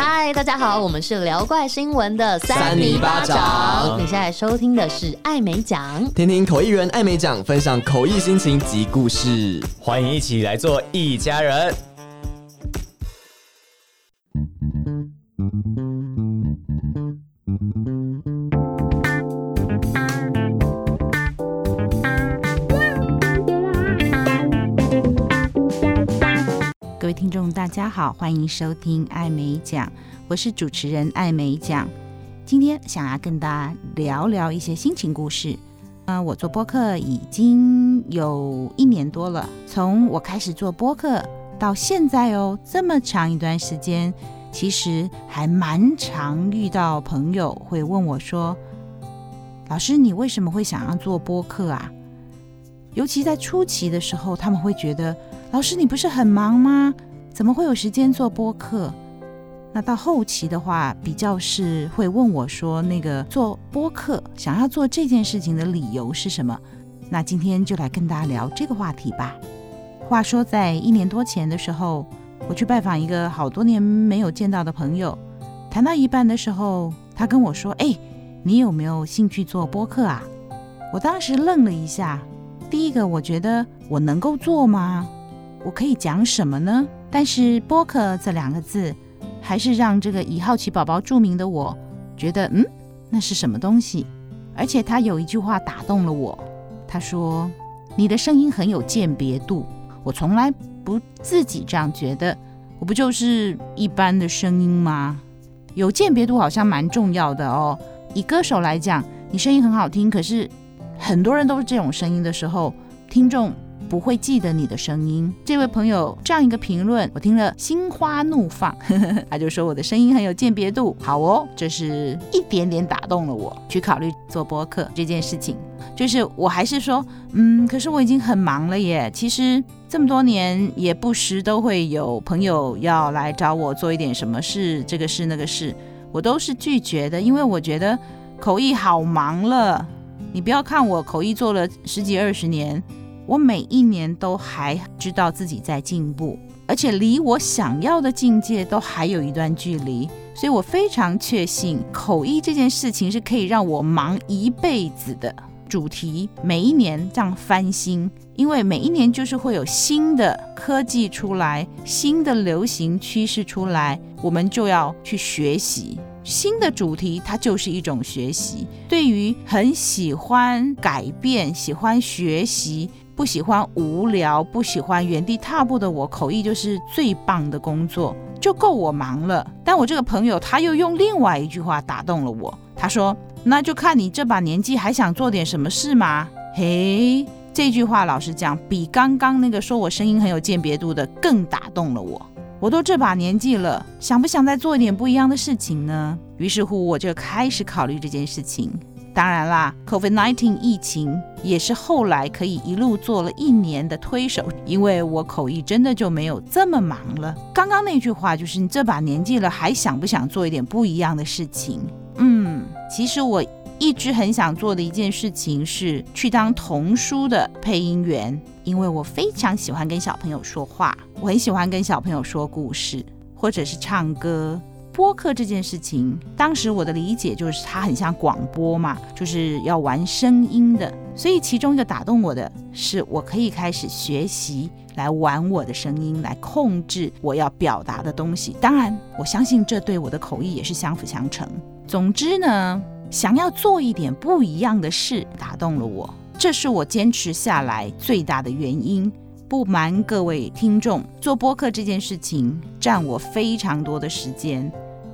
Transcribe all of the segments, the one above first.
嗨，大家好，我们是聊怪新闻的三米巴掌。你现在收听的是艾美奖，听听口译员艾美奖分享口译心情及故事，欢迎一起来做一家人。听众，大家好，欢迎收听艾美奖，我是主持人艾美奖。今天想要跟大家聊聊一些心情故事。嗯，我做播客已经有一年多了，从我开始做播客到现在哦，这么长一段时间，其实还蛮常遇到朋友会问我说：“老师，你为什么会想要做播客啊？”尤其在初期的时候，他们会觉得。老师，你不是很忙吗？怎么会有时间做播客？那到后期的话，比较是会问我说，那个做播客想要做这件事情的理由是什么？那今天就来跟大家聊这个话题吧。话说，在一年多前的时候，我去拜访一个好多年没有见到的朋友，谈到一半的时候，他跟我说：“哎，你有没有兴趣做播客啊？”我当时愣了一下。第一个，我觉得我能够做吗？我可以讲什么呢？但是播客这两个字，还是让这个以好奇宝宝著名的我觉得，嗯，那是什么东西？而且他有一句话打动了我，他说：“你的声音很有鉴别度。”我从来不自己这样觉得，我不就是一般的声音吗？有鉴别度好像蛮重要的哦。以歌手来讲，你声音很好听，可是很多人都是这种声音的时候，听众。不会记得你的声音。这位朋友这样一个评论，我听了心花怒放。他就说我的声音很有鉴别度。好哦，这是一点点打动了我，去考虑做播客这件事情。就是我还是说，嗯，可是我已经很忙了耶。其实这么多年，也不时都会有朋友要来找我做一点什么事，这个事那个事，我都是拒绝的，因为我觉得口译好忙了。你不要看我口译做了十几二十年。我每一年都还知道自己在进步，而且离我想要的境界都还有一段距离，所以我非常确信口译这件事情是可以让我忙一辈子的。主题每一年这样翻新，因为每一年就是会有新的科技出来，新的流行趋势出来，我们就要去学习新的主题，它就是一种学习。对于很喜欢改变、喜欢学习。不喜欢无聊，不喜欢原地踏步的我，口译就是最棒的工作，就够我忙了。但我这个朋友他又用另外一句话打动了我，他说：“那就看你这把年纪还想做点什么事吗？”嘿，这句话老实讲，比刚刚那个说我声音很有鉴别度的更打动了我。我都这把年纪了，想不想再做一点不一样的事情呢？于是乎，我就开始考虑这件事情。当然啦，COVID-19 疫情也是后来可以一路做了一年的推手，因为我口译真的就没有这么忙了。刚刚那句话就是你这把年纪了，还想不想做一点不一样的事情？嗯，其实我一直很想做的一件事情是去当童书的配音员，因为我非常喜欢跟小朋友说话，我很喜欢跟小朋友说故事，或者是唱歌。播客这件事情，当时我的理解就是它很像广播嘛，就是要玩声音的。所以其中一个打动我的是，我可以开始学习来玩我的声音，来控制我要表达的东西。当然，我相信这对我的口译也是相辅相成。总之呢，想要做一点不一样的事，打动了我，这是我坚持下来最大的原因。不瞒各位听众，做播客这件事情占我非常多的时间。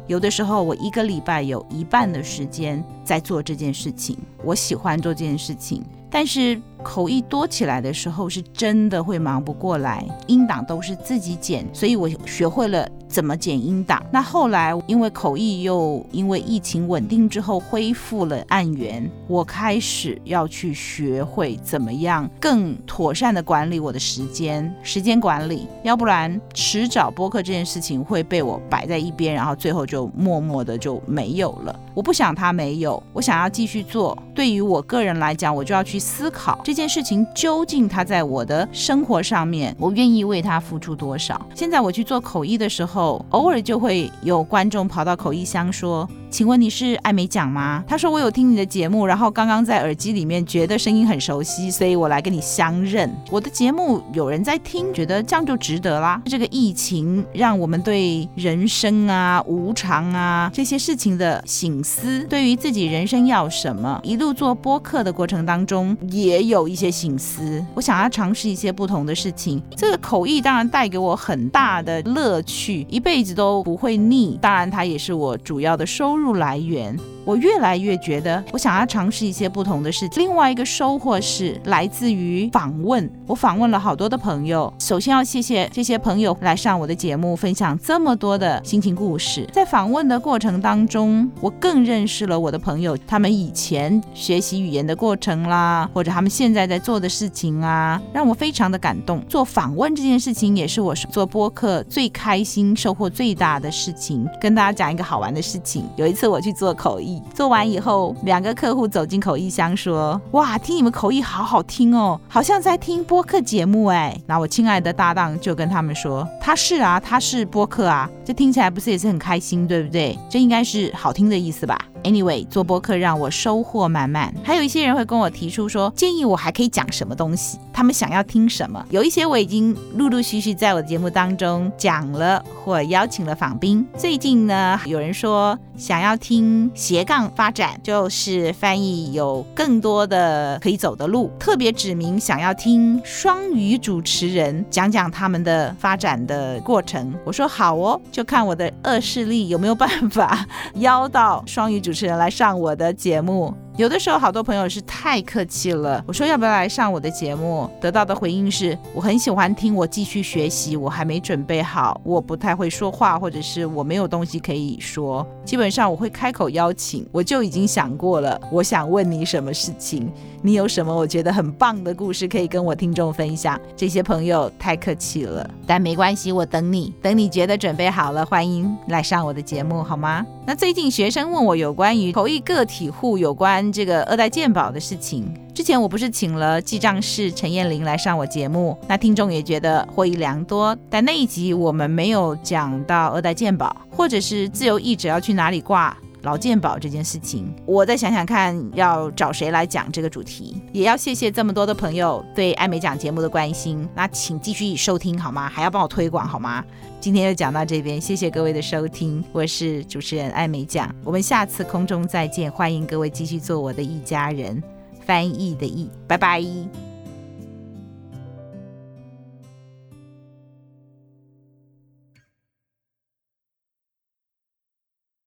有的时候，我一个礼拜有一半的时间在做这件事情。我喜欢做这件事情，但是口译多起来的时候，是真的会忙不过来。音档都是自己剪，所以我学会了。怎么剪音档？那后来因为口译又因为疫情稳定之后恢复了案源，我开始要去学会怎么样更妥善的管理我的时间，时间管理，要不然迟早播客这件事情会被我摆在一边，然后最后就默默的就没有了。我不想它没有，我想要继续做。对于我个人来讲，我就要去思考这这件事情究竟它在我的生活上面，我愿意为它付出多少？现在我去做口译的时候，偶尔就会有观众跑到口译箱说。请问你是艾美奖吗？他说我有听你的节目，然后刚刚在耳机里面觉得声音很熟悉，所以我来跟你相认。我的节目有人在听，觉得这样就值得啦。这个疫情让我们对人生啊、无常啊这些事情的醒思，对于自己人生要什么，一路做播客的过程当中也有一些醒思。我想要尝试一些不同的事情，这个口译当然带给我很大的乐趣，一辈子都不会腻。当然，它也是我主要的收入。入来源。我越来越觉得，我想要尝试一些不同的事情。另外一个收获是来自于访问，我访问了好多的朋友。首先要谢谢这些朋友来上我的节目，分享这么多的心情故事。在访问的过程当中，我更认识了我的朋友，他们以前学习语言的过程啦，或者他们现在在做的事情啊，让我非常的感动。做访问这件事情，也是我做播客最开心、收获最大的事情。跟大家讲一个好玩的事情，有一次我去做口译。做完以后，两个客户走进口译箱说：“哇，听你们口译好好听哦，好像在听播客节目哎。”那我亲爱的搭档就跟他们说：“他是啊，他是播客啊，这听起来不是也是很开心，对不对？这应该是好听的意思吧。” Anyway，做播客让我收获满满。还有一些人会跟我提出说，建议我还可以讲什么东西，他们想要听什么。有一些我已经陆陆续续在我的节目当中讲了，或邀请了访宾。最近呢，有人说想要听斜杠发展，就是翻译有更多的可以走的路，特别指明想要听双语主持人讲讲他们的发展的过程。我说好哦，就看我的恶势力有没有办法 邀到双语主。主持人来上我的节目，有的时候好多朋友是太客气了。我说要不要来上我的节目，得到的回应是我很喜欢听，我继续学习，我还没准备好，我不太会说话，或者是我没有东西可以说。基本上我会开口邀请，我就已经想过了，我想问你什么事情。你有什么我觉得很棒的故事可以跟我听众分享？这些朋友太客气了，但没关系，我等你，等你觉得准备好了，欢迎来上我的节目，好吗？那最近学生问我有关于口译个体户有关这个二代鉴宝的事情，之前我不是请了记账师陈彦霖来上我节目，那听众也觉得获益良多，但那一集我们没有讲到二代鉴宝，或者是自由译者要去哪里挂。劳健保这件事情，我再想想看要找谁来讲这个主题。也要谢谢这么多的朋友对艾美奖节目的关心，那请继续收听好吗？还要帮我推广好吗？今天就讲到这边，谢谢各位的收听，我是主持人艾美奖，我们下次空中再见，欢迎各位继续做我的一家人，翻译的译，拜拜。